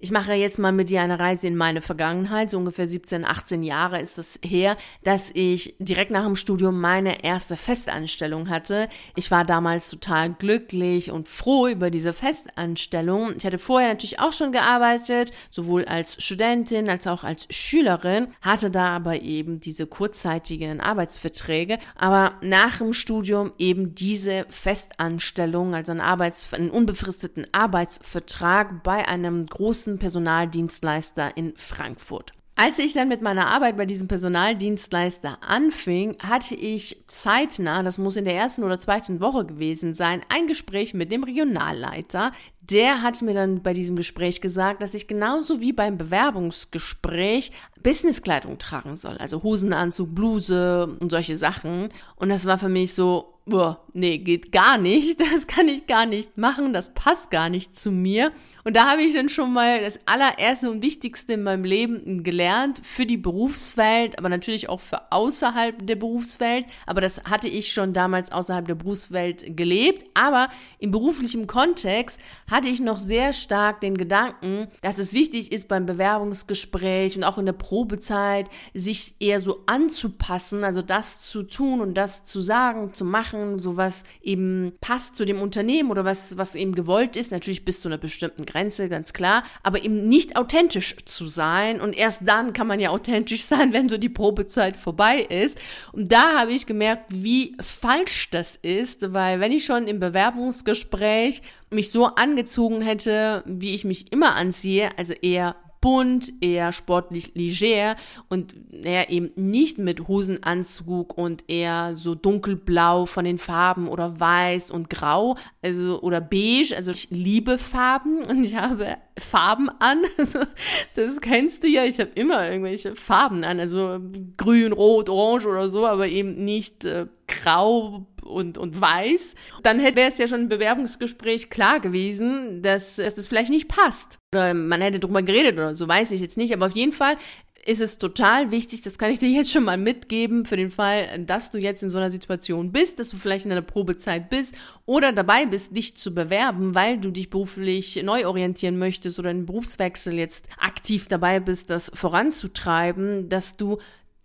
Ich mache jetzt mal mit dir eine Reise in meine Vergangenheit. So ungefähr 17, 18 Jahre ist es her, dass ich direkt nach dem Studium meine erste Festanstellung hatte. Ich war damals total glücklich und froh über diese Festanstellung. Ich hatte vorher natürlich auch schon gearbeitet, sowohl als Studentin als auch als Schülerin, hatte da aber eben diese kurzzeitigen Arbeitsverträge. Aber nach dem Studium eben diese Festanstellung, also einen, Arbeits-, einen unbefristeten Arbeitsvertrag bei einem großen großen Personaldienstleister in Frankfurt. Als ich dann mit meiner Arbeit bei diesem Personaldienstleister anfing, hatte ich zeitnah, das muss in der ersten oder zweiten Woche gewesen sein, ein Gespräch mit dem Regionalleiter. Der hat mir dann bei diesem Gespräch gesagt, dass ich genauso wie beim Bewerbungsgespräch Businesskleidung tragen soll, also Hosenanzug, Bluse und solche Sachen. Und das war für mich so, boah, nee, geht gar nicht, das kann ich gar nicht machen, das passt gar nicht zu mir. Und da habe ich dann schon mal das allererste und wichtigste in meinem Leben gelernt für die Berufswelt, aber natürlich auch für außerhalb der Berufswelt. Aber das hatte ich schon damals außerhalb der Berufswelt gelebt. Aber im beruflichen Kontext hatte ich noch sehr stark den Gedanken, dass es wichtig ist beim Bewerbungsgespräch und auch in der Probezeit, sich eher so anzupassen, also das zu tun und das zu sagen, zu machen, so was eben passt zu dem Unternehmen oder was, was eben gewollt ist, natürlich bis zu einer bestimmten Grenze, ganz klar, aber eben nicht authentisch zu sein. Und erst dann kann man ja authentisch sein, wenn so die Probezeit vorbei ist. Und da habe ich gemerkt, wie falsch das ist, weil wenn ich schon im Bewerbungsgespräch mich so angezogen hätte, wie ich mich immer anziehe, also eher bunt, eher sportlich leger und eher eben nicht mit Hosenanzug und eher so dunkelblau von den Farben oder weiß und grau, also oder beige. Also ich liebe Farben und ich habe Farben an. Also, das kennst du ja. Ich habe immer irgendwelche Farben an, also grün, rot, orange oder so, aber eben nicht äh, grau, und, und weiß, dann wäre es ja schon im Bewerbungsgespräch klar gewesen, dass, dass das vielleicht nicht passt. Oder man hätte drüber geredet oder so, weiß ich jetzt nicht. Aber auf jeden Fall ist es total wichtig, das kann ich dir jetzt schon mal mitgeben, für den Fall, dass du jetzt in so einer Situation bist, dass du vielleicht in einer Probezeit bist oder dabei bist, dich zu bewerben, weil du dich beruflich neu orientieren möchtest oder einen Berufswechsel jetzt aktiv dabei bist, das voranzutreiben, dass du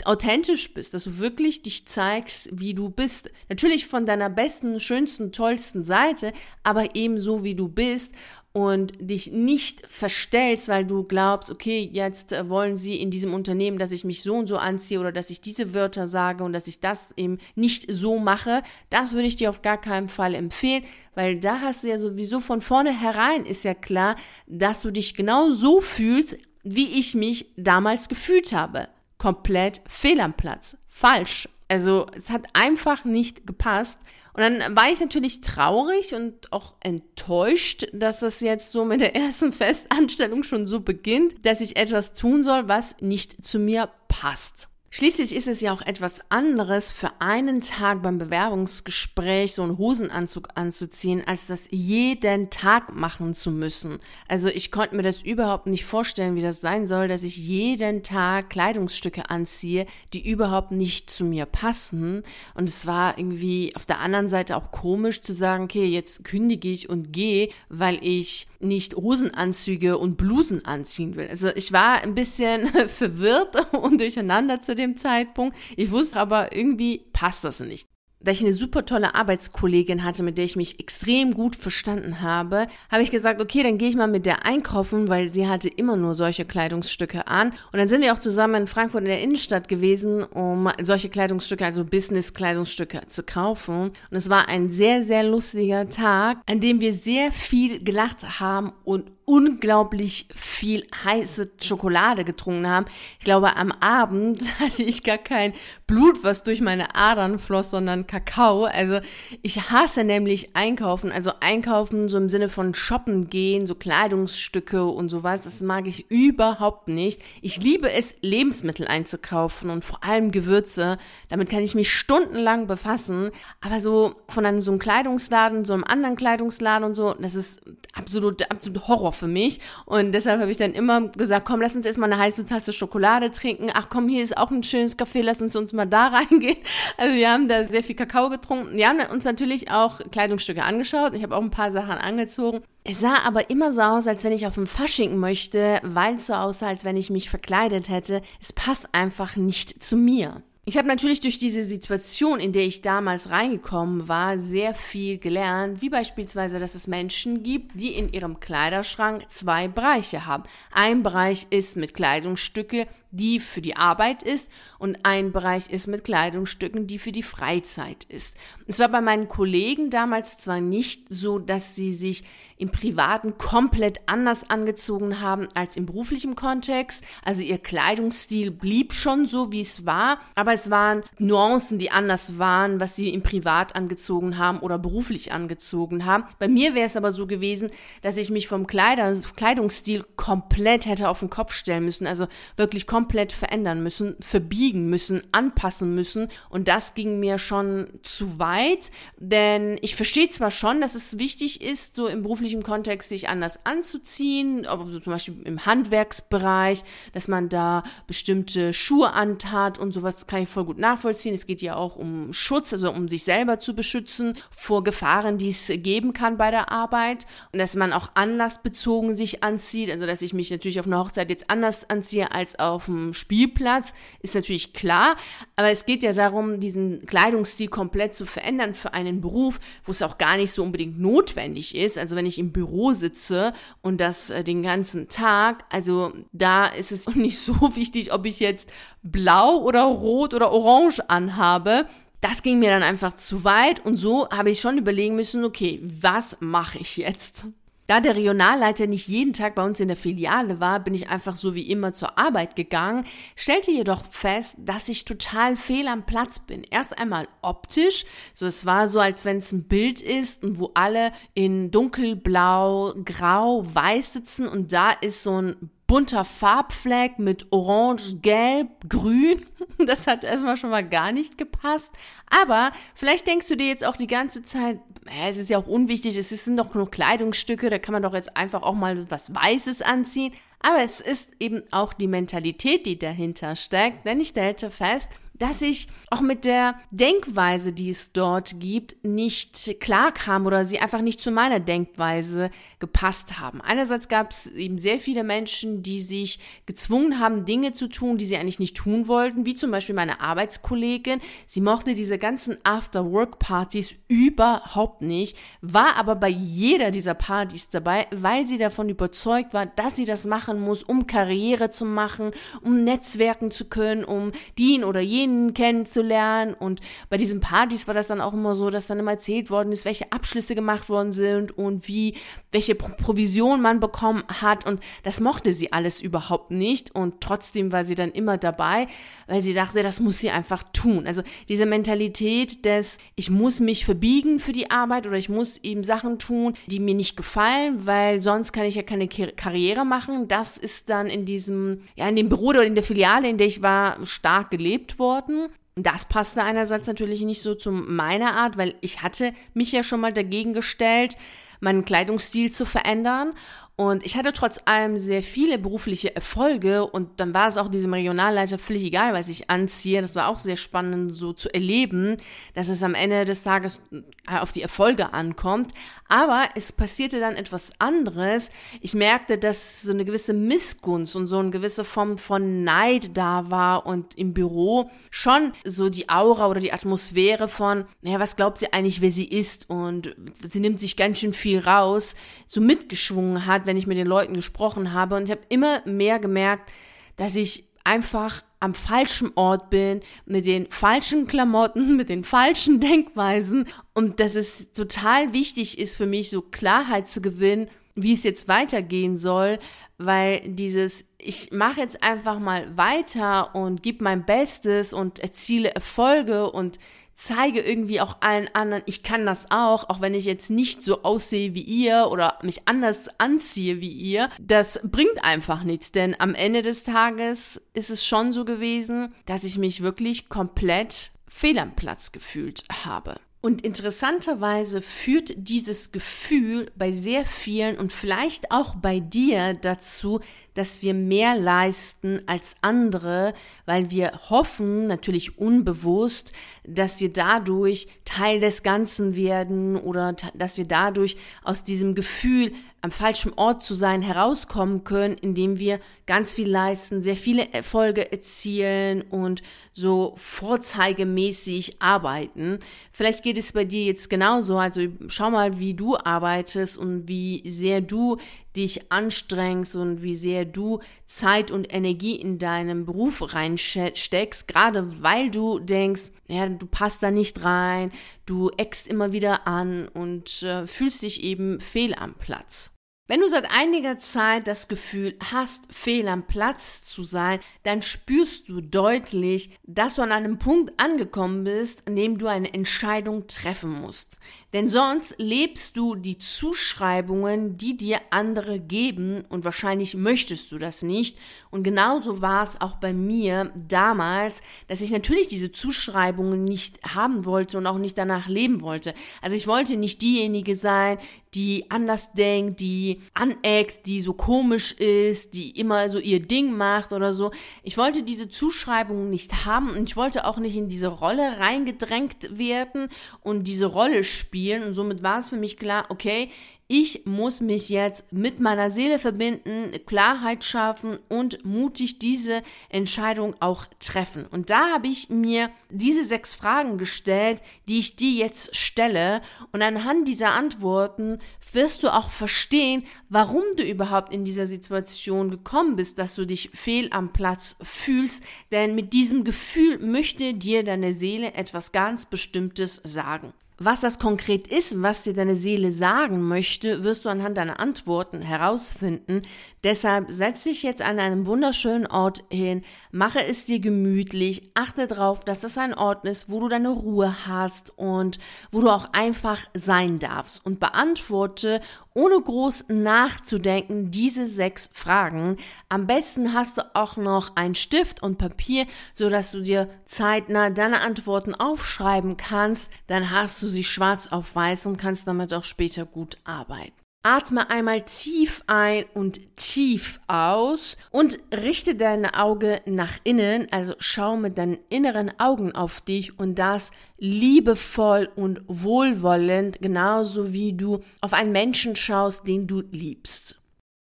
authentisch bist, dass du wirklich dich zeigst, wie du bist. Natürlich von deiner besten, schönsten, tollsten Seite, aber eben so, wie du bist und dich nicht verstellst, weil du glaubst, okay, jetzt äh, wollen sie in diesem Unternehmen, dass ich mich so und so anziehe oder dass ich diese Wörter sage und dass ich das eben nicht so mache. Das würde ich dir auf gar keinen Fall empfehlen, weil da hast du ja sowieso von vornherein ist ja klar, dass du dich genau so fühlst, wie ich mich damals gefühlt habe komplett fehl am Platz. Falsch. Also es hat einfach nicht gepasst. Und dann war ich natürlich traurig und auch enttäuscht, dass das jetzt so mit der ersten Festanstellung schon so beginnt, dass ich etwas tun soll, was nicht zu mir passt. Schließlich ist es ja auch etwas anderes, für einen Tag beim Bewerbungsgespräch so einen Hosenanzug anzuziehen, als das jeden Tag machen zu müssen. Also ich konnte mir das überhaupt nicht vorstellen, wie das sein soll, dass ich jeden Tag Kleidungsstücke anziehe, die überhaupt nicht zu mir passen. Und es war irgendwie auf der anderen Seite auch komisch zu sagen, okay, jetzt kündige ich und gehe, weil ich nicht Hosenanzüge und Blusen anziehen will. Also ich war ein bisschen verwirrt und durcheinander zu dem Zeitpunkt. Ich wusste aber irgendwie passt das nicht da ich eine super tolle Arbeitskollegin hatte, mit der ich mich extrem gut verstanden habe, habe ich gesagt, okay, dann gehe ich mal mit der einkaufen, weil sie hatte immer nur solche Kleidungsstücke an. Und dann sind wir auch zusammen in Frankfurt in der Innenstadt gewesen, um solche Kleidungsstücke, also Business-Kleidungsstücke zu kaufen. Und es war ein sehr, sehr lustiger Tag, an dem wir sehr viel gelacht haben und unglaublich viel heiße Schokolade getrunken haben. Ich glaube, am Abend hatte ich gar kein Blut, was durch meine Adern floss, sondern Kakao. Also ich hasse nämlich einkaufen. Also einkaufen so im Sinne von shoppen gehen, so Kleidungsstücke und sowas. Das mag ich überhaupt nicht. Ich liebe es, Lebensmittel einzukaufen und vor allem Gewürze. Damit kann ich mich stundenlang befassen. Aber so von einem so einem Kleidungsladen, so einem anderen Kleidungsladen und so, das ist absolut, absolut Horror Horror für mich. Und deshalb habe ich dann immer gesagt, komm, lass uns erstmal eine heiße Tasse Schokolade trinken. Ach komm, hier ist auch ein schönes Kaffee, lass uns uns mal da reingehen. Also wir haben da sehr viel Kakao getrunken. Wir haben uns natürlich auch Kleidungsstücke angeschaut. Ich habe auch ein paar Sachen angezogen. Es sah aber immer so aus, als wenn ich auf dem Fasching möchte, weil es so aussah, als wenn ich mich verkleidet hätte. Es passt einfach nicht zu mir. Ich habe natürlich durch diese Situation, in der ich damals reingekommen war, sehr viel gelernt, wie beispielsweise, dass es Menschen gibt, die in ihrem Kleiderschrank zwei Bereiche haben. Ein Bereich ist mit Kleidungsstücke, die für die Arbeit ist und ein Bereich ist mit Kleidungsstücken, die für die Freizeit ist. Es war bei meinen Kollegen damals zwar nicht so, dass sie sich im privaten komplett anders angezogen haben als im beruflichen Kontext. Also ihr Kleidungsstil blieb schon so, wie es war, aber es waren Nuancen, die anders waren, was sie im Privat angezogen haben oder beruflich angezogen haben. Bei mir wäre es aber so gewesen, dass ich mich vom Kleider, Kleidungsstil komplett hätte auf den Kopf stellen müssen, also wirklich komplett komplett verändern müssen, verbiegen müssen, anpassen müssen. Und das ging mir schon zu weit, denn ich verstehe zwar schon, dass es wichtig ist, so im beruflichen Kontext sich anders anzuziehen, aber zum Beispiel im Handwerksbereich, dass man da bestimmte Schuhe antat und sowas kann ich voll gut nachvollziehen. Es geht ja auch um Schutz, also um sich selber zu beschützen vor Gefahren, die es geben kann bei der Arbeit und dass man auch anlassbezogen sich anzieht, also dass ich mich natürlich auf einer Hochzeit jetzt anders anziehe als auf dem Spielplatz, ist natürlich klar. Aber es geht ja darum, diesen Kleidungsstil komplett zu verändern für einen Beruf, wo es auch gar nicht so unbedingt notwendig ist. Also wenn ich im Büro sitze und das äh, den ganzen Tag, also da ist es nicht so wichtig, ob ich jetzt blau oder rot oder orange anhabe das ging mir dann einfach zu weit und so habe ich schon überlegen müssen, okay, was mache ich jetzt? Da der Regionalleiter nicht jeden Tag bei uns in der Filiale war, bin ich einfach so wie immer zur Arbeit gegangen, stellte jedoch fest, dass ich total fehl am Platz bin. Erst einmal optisch, so es war so, als wenn es ein Bild ist und wo alle in dunkelblau, grau, weiß sitzen und da ist so ein bunter Farbfleck mit Orange, Gelb, Grün. Das hat erstmal schon mal gar nicht gepasst. Aber vielleicht denkst du dir jetzt auch die ganze Zeit, es ist ja auch unwichtig, es sind doch nur Kleidungsstücke, da kann man doch jetzt einfach auch mal was Weißes anziehen. Aber es ist eben auch die Mentalität, die dahinter steckt, denn ich stellte fest, dass ich auch mit der Denkweise, die es dort gibt, nicht klar kam oder sie einfach nicht zu meiner Denkweise gepasst haben. Einerseits gab es eben sehr viele Menschen, die sich gezwungen haben, Dinge zu tun, die sie eigentlich nicht tun wollten, wie zum Beispiel meine Arbeitskollegin. Sie mochte diese ganzen After-Work-Partys überhaupt nicht, war aber bei jeder dieser Partys dabei, weil sie davon überzeugt war, dass sie das machen muss, um Karriere zu machen, um netzwerken zu können, um den oder jenen jenen kennenzulernen. Und bei diesen Partys war das dann auch immer so, dass dann immer erzählt worden ist, welche Abschlüsse gemacht worden sind und wie, welche Pro Provision man bekommen hat. Und das mochte sie alles überhaupt nicht. Und trotzdem war sie dann immer dabei, weil sie dachte, das muss sie einfach tun. Also diese Mentalität des, ich muss mich verbiegen für die Arbeit oder ich muss eben Sachen tun, die mir nicht gefallen, weil sonst kann ich ja keine Karriere machen. Das ist dann in diesem, ja, in dem Büro oder in der Filiale, in der ich war, stark gelebt worden worden. Das passte einerseits natürlich nicht so zu meiner Art, weil ich hatte mich ja schon mal dagegen gestellt, meinen Kleidungsstil zu verändern. Und ich hatte trotz allem sehr viele berufliche Erfolge und dann war es auch diesem Regionalleiter völlig egal, was ich anziehe. Das war auch sehr spannend so zu erleben, dass es am Ende des Tages äh, auf die Erfolge ankommt. Aber es passierte dann etwas anderes. Ich merkte, dass so eine gewisse Missgunst und so eine gewisse Form von Neid da war und im Büro schon so die Aura oder die Atmosphäre von, naja, was glaubt sie eigentlich, wer sie ist? Und sie nimmt sich ganz schön viel raus, so mitgeschwungen hat wenn ich mit den Leuten gesprochen habe. Und ich habe immer mehr gemerkt, dass ich einfach am falschen Ort bin, mit den falschen Klamotten, mit den falschen Denkweisen und dass es total wichtig ist für mich, so Klarheit zu gewinnen, wie es jetzt weitergehen soll, weil dieses, ich mache jetzt einfach mal weiter und gebe mein Bestes und erziele Erfolge und zeige irgendwie auch allen anderen, ich kann das auch, auch wenn ich jetzt nicht so aussehe wie ihr oder mich anders anziehe wie ihr. Das bringt einfach nichts, denn am Ende des Tages ist es schon so gewesen, dass ich mich wirklich komplett fehl am Platz gefühlt habe. Und interessanterweise führt dieses Gefühl bei sehr vielen und vielleicht auch bei dir dazu, dass wir mehr leisten als andere, weil wir hoffen, natürlich unbewusst, dass wir dadurch Teil des Ganzen werden oder dass wir dadurch aus diesem Gefühl am falschen Ort zu sein herauskommen können, indem wir ganz viel leisten, sehr viele Erfolge erzielen und so vorzeigemäßig arbeiten. Vielleicht geht es bei dir jetzt genauso. Also schau mal, wie du arbeitest und wie sehr du dich anstrengst und wie sehr du Zeit und Energie in deinem Beruf reinsteckst, gerade weil du denkst, ja, du passt da nicht rein, du eckst immer wieder an und äh, fühlst dich eben fehl am Platz. Wenn du seit einiger Zeit das Gefühl hast, fehl am Platz zu sein, dann spürst du deutlich, dass du an einem Punkt angekommen bist, an dem du eine Entscheidung treffen musst. Denn sonst lebst du die Zuschreibungen, die dir andere geben und wahrscheinlich möchtest du das nicht. Und genauso war es auch bei mir damals, dass ich natürlich diese Zuschreibungen nicht haben wollte und auch nicht danach leben wollte. Also ich wollte nicht diejenige sein, die anders denkt, die aneckt, die so komisch ist, die immer so ihr Ding macht oder so. Ich wollte diese Zuschreibungen nicht haben und ich wollte auch nicht in diese Rolle reingedrängt werden und diese Rolle spielen spielen. Und somit war es für mich klar, okay, ich muss mich jetzt mit meiner Seele verbinden, Klarheit schaffen und mutig diese Entscheidung auch treffen. Und da habe ich mir diese sechs Fragen gestellt, die ich dir jetzt stelle. Und anhand dieser Antworten wirst du auch verstehen, warum du überhaupt in dieser Situation gekommen bist, dass du dich fehl am Platz fühlst. Denn mit diesem Gefühl möchte dir deine Seele etwas ganz Bestimmtes sagen. Was das konkret ist, was dir deine Seele sagen möchte, wirst du anhand deiner Antworten herausfinden. Deshalb setz dich jetzt an einem wunderschönen Ort hin, mache es dir gemütlich, achte darauf, dass das ein Ort ist, wo du deine Ruhe hast und wo du auch einfach sein darfst und beantworte ohne groß nachzudenken diese sechs Fragen. Am besten hast du auch noch einen Stift und Papier, so dass du dir zeitnah deine Antworten aufschreiben kannst. Dann hast du sie schwarz auf weiß und kannst damit auch später gut arbeiten. Atme einmal tief ein und tief aus und richte dein Auge nach innen, also schau mit deinen inneren Augen auf dich und das liebevoll und wohlwollend, genauso wie du auf einen Menschen schaust, den du liebst.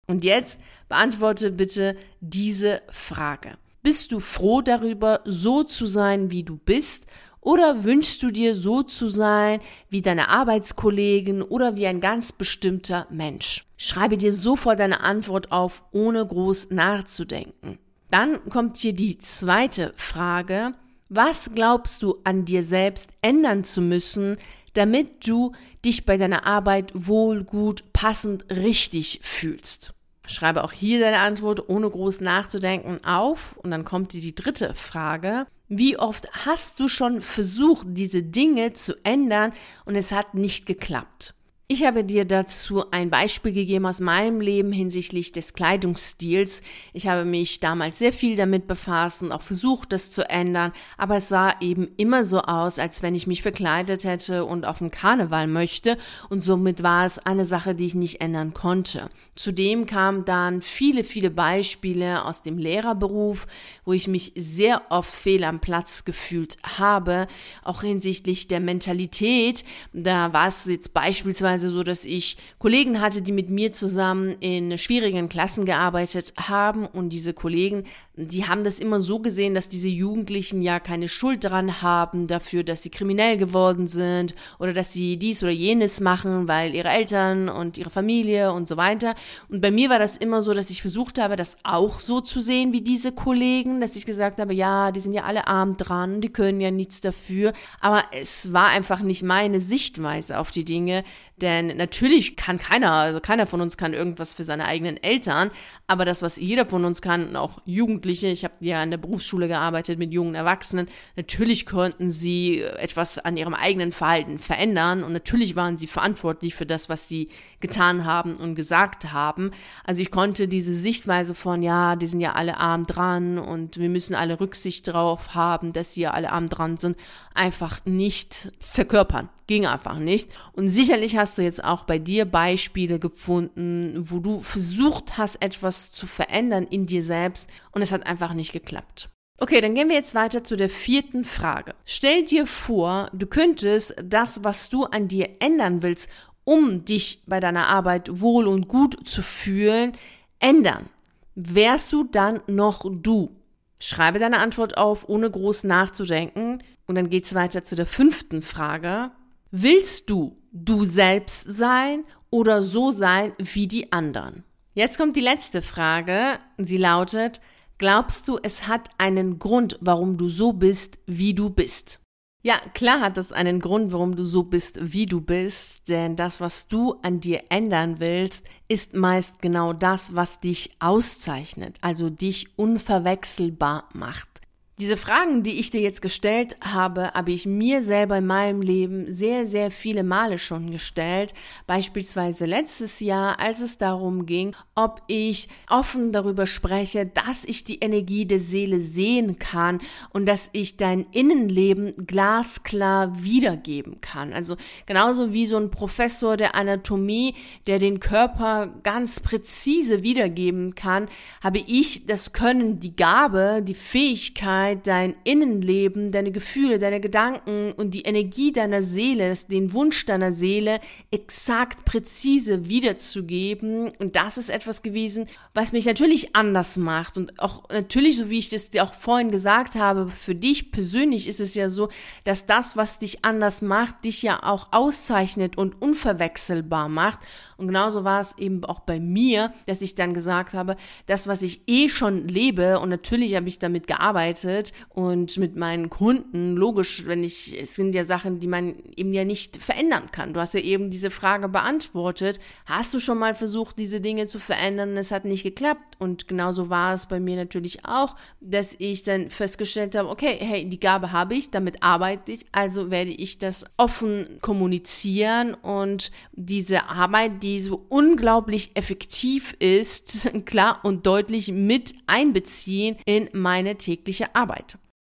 Und jetzt beantworte bitte diese Frage. Bist du froh darüber, so zu sein, wie du bist? Oder wünschst du dir so zu sein wie deine Arbeitskollegen oder wie ein ganz bestimmter Mensch? Schreibe dir sofort deine Antwort auf, ohne groß nachzudenken. Dann kommt hier die zweite Frage. Was glaubst du an dir selbst ändern zu müssen, damit du dich bei deiner Arbeit wohl, gut, passend, richtig fühlst? Schreibe auch hier deine Antwort ohne groß nachzudenken auf. Und dann kommt die, die dritte Frage. Wie oft hast du schon versucht, diese Dinge zu ändern und es hat nicht geklappt? Ich habe dir dazu ein Beispiel gegeben aus meinem Leben hinsichtlich des Kleidungsstils. Ich habe mich damals sehr viel damit befasst und auch versucht, das zu ändern, aber es sah eben immer so aus, als wenn ich mich verkleidet hätte und auf den Karneval möchte und somit war es eine Sache, die ich nicht ändern konnte. Zudem kamen dann viele, viele Beispiele aus dem Lehrerberuf, wo ich mich sehr oft fehl am Platz gefühlt habe, auch hinsichtlich der Mentalität. Da war es jetzt beispielsweise teilweise so, dass ich Kollegen hatte, die mit mir zusammen in schwierigen Klassen gearbeitet haben und diese Kollegen, die haben das immer so gesehen, dass diese Jugendlichen ja keine Schuld dran haben dafür, dass sie kriminell geworden sind oder dass sie dies oder jenes machen, weil ihre Eltern und ihre Familie und so weiter. Und bei mir war das immer so, dass ich versucht habe, das auch so zu sehen wie diese Kollegen, dass ich gesagt habe, ja, die sind ja alle arm dran, die können ja nichts dafür. Aber es war einfach nicht meine Sichtweise auf die Dinge, denn natürlich kann keiner, also keiner von uns kann irgendwas für seine eigenen Eltern, aber das, was jeder von uns kann, auch Jugendliche, ich habe ja in der Berufsschule gearbeitet mit jungen Erwachsenen, natürlich konnten sie etwas an ihrem eigenen Verhalten verändern und natürlich waren sie verantwortlich für das, was sie getan haben und gesagt haben. Also ich konnte diese Sichtweise von, ja, die sind ja alle arm dran und wir müssen alle Rücksicht darauf haben, dass sie ja alle arm dran sind, einfach nicht verkörpern. Ging einfach nicht. Und sicherlich hast du jetzt auch bei dir Beispiele gefunden, wo du versucht hast, etwas zu verändern in dir selbst und es hat einfach nicht geklappt. Okay, dann gehen wir jetzt weiter zu der vierten Frage. Stell dir vor, du könntest das, was du an dir ändern willst, um dich bei deiner Arbeit wohl und gut zu fühlen, ändern. Wärst du dann noch du? Schreibe deine Antwort auf, ohne groß nachzudenken. Und dann geht's weiter zu der fünften Frage. Willst du du selbst sein oder so sein wie die anderen? Jetzt kommt die letzte Frage. Sie lautet, Glaubst du, es hat einen Grund, warum du so bist, wie du bist? Ja, klar hat es einen Grund, warum du so bist, wie du bist, denn das, was du an dir ändern willst, ist meist genau das, was dich auszeichnet, also dich unverwechselbar macht. Diese Fragen, die ich dir jetzt gestellt habe, habe ich mir selber in meinem Leben sehr, sehr viele Male schon gestellt. Beispielsweise letztes Jahr, als es darum ging, ob ich offen darüber spreche, dass ich die Energie der Seele sehen kann und dass ich dein Innenleben glasklar wiedergeben kann. Also genauso wie so ein Professor der Anatomie, der den Körper ganz präzise wiedergeben kann, habe ich das Können, die Gabe, die Fähigkeit, Persönlichkeit, dein Innenleben, deine Gefühle, deine Gedanken und die Energie deiner Seele, den Wunsch deiner Seele exakt präzise wiederzugeben. Und das ist etwas gewesen, was mich natürlich anders macht. Und auch natürlich, so wie ich das dir auch vorhin gesagt habe, für dich persönlich ist es ja so, dass das, was dich anders macht, dich ja auch auszeichnet und unverwechselbar macht. Und genauso war es eben auch bei mir, dass ich dann gesagt habe, das, was ich eh schon lebe, und natürlich habe ich damit gearbeitet und mit meinen Kunden, logisch, wenn ich, es sind ja Sachen, die man eben ja nicht verändern kann. Du hast ja eben diese Frage beantwortet. Hast du schon mal versucht, diese Dinge zu verändern es hat nicht geklappt? Und genauso war es bei mir natürlich auch, dass ich dann festgestellt habe, okay, hey, die Gabe habe ich, damit arbeite ich, also werde ich das offen kommunizieren und diese Arbeit, die so unglaublich effektiv ist, klar und deutlich mit einbeziehen in meine tägliche Arbeit.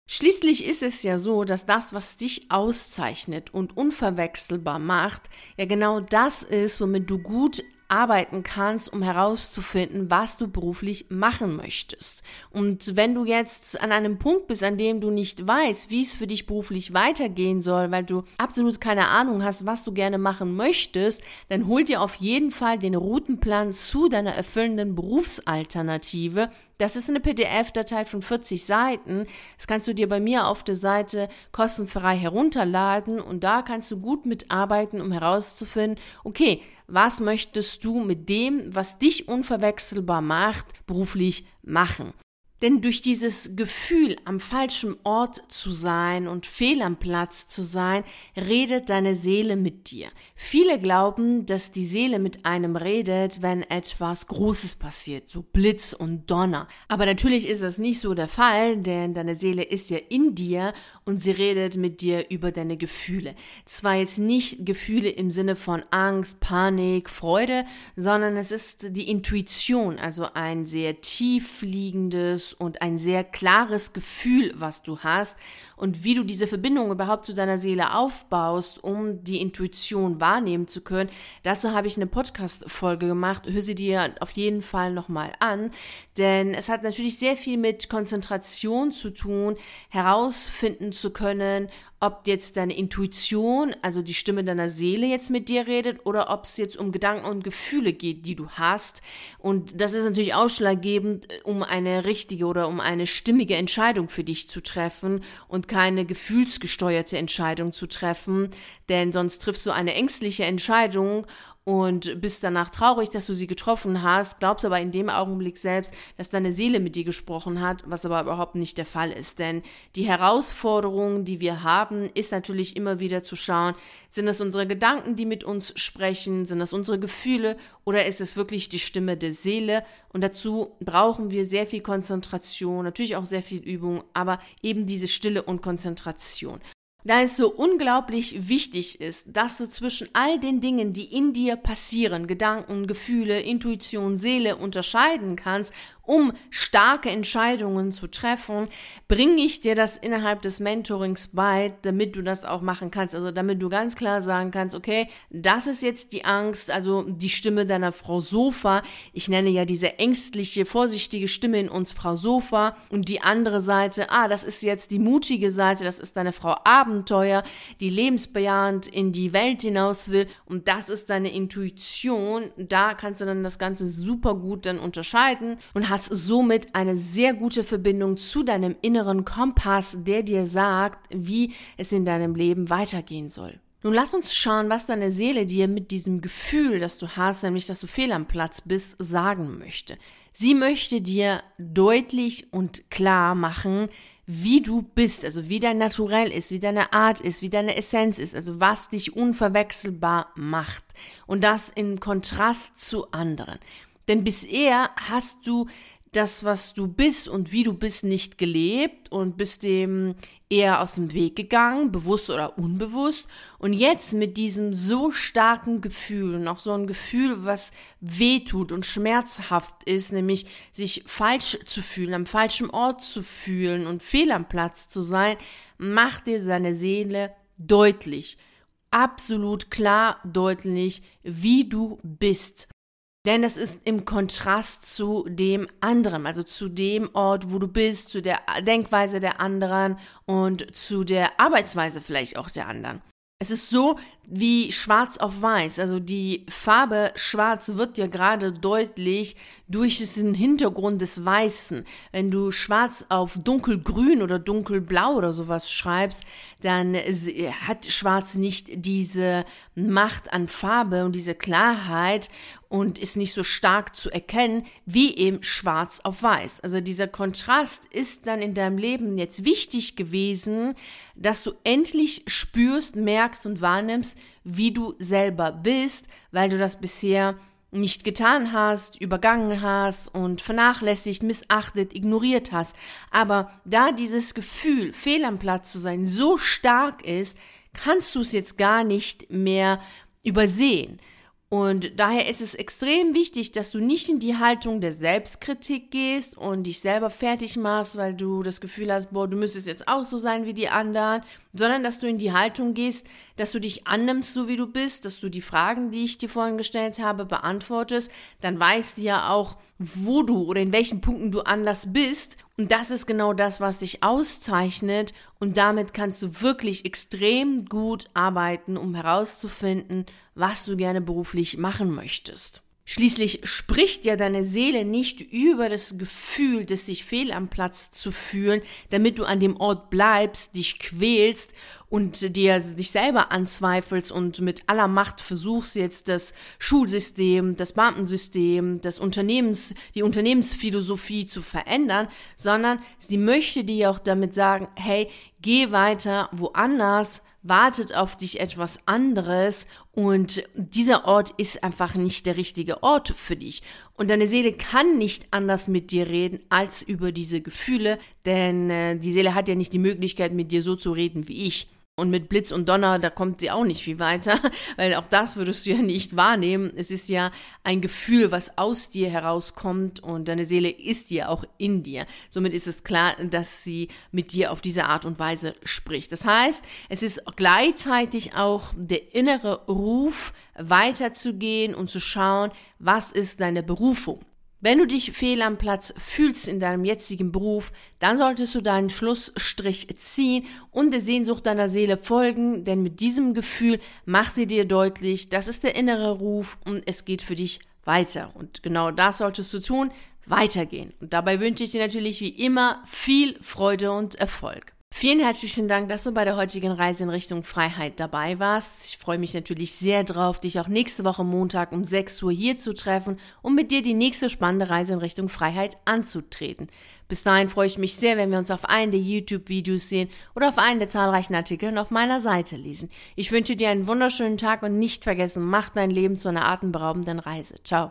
Schließlich ist es ja so, dass das, was dich auszeichnet und unverwechselbar macht, ja genau das ist, womit du gut arbeiten kannst, um herauszufinden, was du beruflich machen möchtest. Und wenn du jetzt an einem Punkt bist, an dem du nicht weißt, wie es für dich beruflich weitergehen soll, weil du absolut keine Ahnung hast, was du gerne machen möchtest, dann hol dir auf jeden Fall den Routenplan zu deiner erfüllenden Berufsalternative. Das ist eine PDF-Datei von 40 Seiten. Das kannst du dir bei mir auf der Seite kostenfrei herunterladen und da kannst du gut mitarbeiten, um herauszufinden, okay, was möchtest du mit dem, was dich unverwechselbar macht, beruflich machen? Denn durch dieses Gefühl, am falschen Ort zu sein und fehl am Platz zu sein, redet deine Seele mit dir. Viele glauben, dass die Seele mit einem redet, wenn etwas Großes passiert, so Blitz und Donner. Aber natürlich ist das nicht so der Fall, denn deine Seele ist ja in dir und sie redet mit dir über deine Gefühle. Zwar jetzt nicht Gefühle im Sinne von Angst, Panik, Freude, sondern es ist die Intuition, also ein sehr tief liegendes und ein sehr klares Gefühl, was du hast und wie du diese Verbindung überhaupt zu deiner Seele aufbaust, um die Intuition wahrnehmen zu können. Dazu habe ich eine Podcast-Folge gemacht. Hör sie dir auf jeden Fall nochmal an, denn es hat natürlich sehr viel mit Konzentration zu tun, herausfinden zu können, ob jetzt deine Intuition, also die Stimme deiner Seele jetzt mit dir redet oder ob es jetzt um Gedanken und Gefühle geht, die du hast. Und das ist natürlich ausschlaggebend, um eine richtige oder um eine stimmige Entscheidung für dich zu treffen und keine gefühlsgesteuerte Entscheidung zu treffen, denn sonst triffst du eine ängstliche Entscheidung und bist danach traurig, dass du sie getroffen hast, glaubst aber in dem Augenblick selbst, dass deine Seele mit dir gesprochen hat, was aber überhaupt nicht der Fall ist. Denn die Herausforderung, die wir haben, ist natürlich immer wieder zu schauen, sind es unsere Gedanken, die mit uns sprechen, sind es unsere Gefühle oder ist es wirklich die Stimme der Seele? Und dazu brauchen wir sehr viel Konzentration, natürlich auch sehr viel Übung, aber eben diese Stille und Konzentration. Da es so unglaublich wichtig ist, dass du zwischen all den Dingen, die in dir passieren, Gedanken, Gefühle, Intuition, Seele unterscheiden kannst um starke Entscheidungen zu treffen, bringe ich dir das innerhalb des Mentorings bei, damit du das auch machen kannst. Also damit du ganz klar sagen kannst, okay, das ist jetzt die Angst, also die Stimme deiner Frau Sofa. Ich nenne ja diese ängstliche, vorsichtige Stimme in uns Frau Sofa und die andere Seite, ah, das ist jetzt die mutige Seite, das ist deine Frau Abenteuer, die lebensbejahend in die Welt hinaus will und das ist deine Intuition. Da kannst du dann das Ganze super gut dann unterscheiden und hast somit eine sehr gute Verbindung zu deinem inneren Kompass, der dir sagt, wie es in deinem Leben weitergehen soll. Nun lass uns schauen, was deine Seele dir mit diesem Gefühl, das du hast, nämlich dass du fehl am Platz bist, sagen möchte. Sie möchte dir deutlich und klar machen, wie du bist, also wie dein Naturell ist, wie deine Art ist, wie deine Essenz ist, also was dich unverwechselbar macht. Und das in Kontrast zu anderen. Denn bisher hast du das, was du bist und wie du bist, nicht gelebt und bist dem eher aus dem Weg gegangen, bewusst oder unbewusst. Und jetzt mit diesem so starken Gefühl auch so ein Gefühl, was wehtut und schmerzhaft ist, nämlich sich falsch zu fühlen, am falschen Ort zu fühlen und fehl am Platz zu sein, macht dir seine Seele deutlich, absolut klar deutlich, wie du bist. Denn das ist im Kontrast zu dem anderen, also zu dem Ort, wo du bist, zu der Denkweise der anderen und zu der Arbeitsweise vielleicht auch der anderen. Es ist so wie schwarz auf weiß. Also die Farbe schwarz wird ja gerade deutlich durch diesen Hintergrund des Weißen. Wenn du schwarz auf dunkelgrün oder dunkelblau oder sowas schreibst, dann hat schwarz nicht diese Macht an Farbe und diese Klarheit und ist nicht so stark zu erkennen wie eben schwarz auf weiß. Also dieser Kontrast ist dann in deinem Leben jetzt wichtig gewesen, dass du endlich spürst, merkst und wahrnimmst, wie du selber bist, weil du das bisher nicht getan hast, übergangen hast und vernachlässigt, missachtet, ignoriert hast. Aber da dieses Gefühl, fehl am Platz zu sein, so stark ist, kannst du es jetzt gar nicht mehr übersehen. Und daher ist es extrem wichtig, dass du nicht in die Haltung der Selbstkritik gehst und dich selber fertig machst, weil du das Gefühl hast, boah, du müsstest jetzt auch so sein wie die anderen, sondern dass du in die Haltung gehst, dass du dich annimmst, so wie du bist, dass du die Fragen, die ich dir vorhin gestellt habe, beantwortest, dann weißt du ja auch, wo du oder in welchen Punkten du Anlass bist. Und das ist genau das, was dich auszeichnet. Und damit kannst du wirklich extrem gut arbeiten, um herauszufinden, was du gerne beruflich machen möchtest. Schließlich spricht ja deine Seele nicht über das Gefühl, des sich fehl am Platz zu fühlen, damit du an dem Ort bleibst, dich quälst und dir dich selber anzweifelst und mit aller Macht versuchst jetzt das Schulsystem, das Beamtensystem, das Unternehmens, die Unternehmensphilosophie zu verändern, sondern sie möchte dir auch damit sagen, hey, geh weiter woanders, wartet auf dich etwas anderes und dieser Ort ist einfach nicht der richtige Ort für dich. Und deine Seele kann nicht anders mit dir reden als über diese Gefühle, denn äh, die Seele hat ja nicht die Möglichkeit, mit dir so zu reden wie ich. Und mit Blitz und Donner, da kommt sie auch nicht viel weiter, weil auch das würdest du ja nicht wahrnehmen. Es ist ja ein Gefühl, was aus dir herauskommt und deine Seele ist ja auch in dir. Somit ist es klar, dass sie mit dir auf diese Art und Weise spricht. Das heißt, es ist gleichzeitig auch der innere Ruf, weiterzugehen und zu schauen, was ist deine Berufung. Wenn du dich fehl am Platz fühlst in deinem jetzigen Beruf, dann solltest du deinen Schlussstrich ziehen und der Sehnsucht deiner Seele folgen, denn mit diesem Gefühl mach sie dir deutlich, das ist der innere Ruf und es geht für dich weiter. Und genau das solltest du tun, weitergehen. Und dabei wünsche ich dir natürlich wie immer viel Freude und Erfolg. Vielen herzlichen Dank, dass du bei der heutigen Reise in Richtung Freiheit dabei warst. Ich freue mich natürlich sehr drauf, dich auch nächste Woche Montag um 6 Uhr hier zu treffen, um mit dir die nächste spannende Reise in Richtung Freiheit anzutreten. Bis dahin freue ich mich sehr, wenn wir uns auf einen der YouTube-Videos sehen oder auf einen der zahlreichen Artikel auf meiner Seite lesen. Ich wünsche dir einen wunderschönen Tag und nicht vergessen, mach dein Leben zu einer atemberaubenden Reise. Ciao.